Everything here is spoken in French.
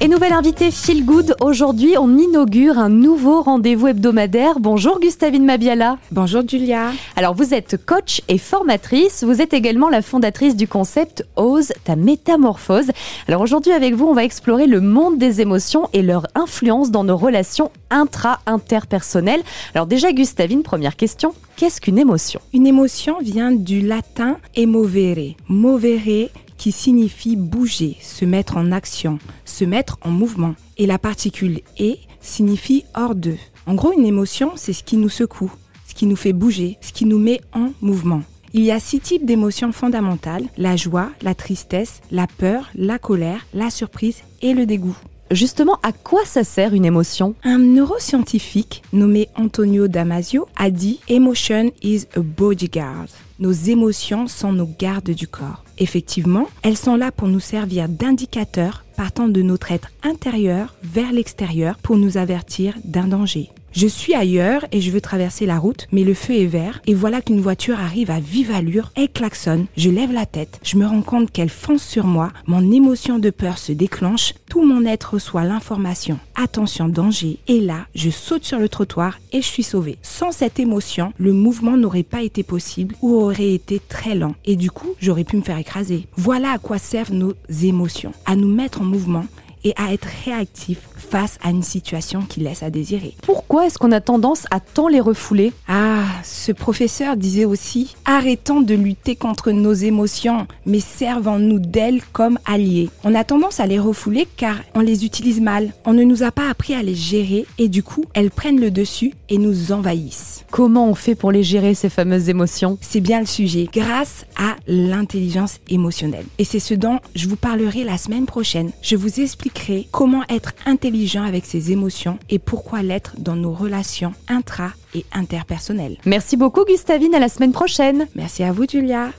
Et nouvelle invitée Feel Good, aujourd'hui on inaugure un nouveau rendez-vous hebdomadaire. Bonjour Gustavine Mabiala. Bonjour Julia. Alors vous êtes coach et formatrice, vous êtes également la fondatrice du concept Ose ta métamorphose. Alors aujourd'hui avec vous on va explorer le monde des émotions et leur influence dans nos relations intra-interpersonnelles. Alors déjà Gustavine, première question, qu'est-ce qu'une émotion? Une émotion vient du latin emovere. Movere qui signifie bouger, se mettre en action, se mettre en mouvement. Et la particule e signifie hors de. En gros, une émotion, c'est ce qui nous secoue, ce qui nous fait bouger, ce qui nous met en mouvement. Il y a six types d'émotions fondamentales, la joie, la tristesse, la peur, la colère, la surprise et le dégoût. Justement, à quoi ça sert une émotion? Un neuroscientifique nommé Antonio Damasio a dit Emotion is a bodyguard. Nos émotions sont nos gardes du corps. Effectivement, elles sont là pour nous servir d'indicateurs partant de notre être intérieur vers l'extérieur pour nous avertir d'un danger. Je suis ailleurs et je veux traverser la route, mais le feu est vert et voilà qu'une voiture arrive à vive allure, elle klaxonne, je lève la tête, je me rends compte qu'elle fonce sur moi, mon émotion de peur se déclenche, tout mon être reçoit l'information, attention danger, et là, je saute sur le trottoir et je suis sauvé. Sans cette émotion, le mouvement n'aurait pas été possible ou aurait été très lent et du coup, j'aurais pu me faire écraser. Voilà à quoi servent nos émotions, à nous mettre en mouvement et à être réactif face à une situation qui laisse à désirer. Pourquoi est-ce qu'on a tendance à tant les refouler? Ah, ce professeur disait aussi, arrêtons de lutter contre nos émotions, mais servons-nous d'elles comme alliés. On a tendance à les refouler car on les utilise mal. On ne nous a pas appris à les gérer et du coup, elles prennent le dessus et nous envahissent. Comment on fait pour les gérer, ces fameuses émotions? C'est bien le sujet, grâce à l'intelligence émotionnelle. Et c'est ce dont je vous parlerai la semaine prochaine. Je vous expliquerai comment être intelligent avec ses émotions et pourquoi l'être dans nos relations intra et interpersonnelles. Merci beaucoup Gustavine, à la semaine prochaine. Merci à vous Julia.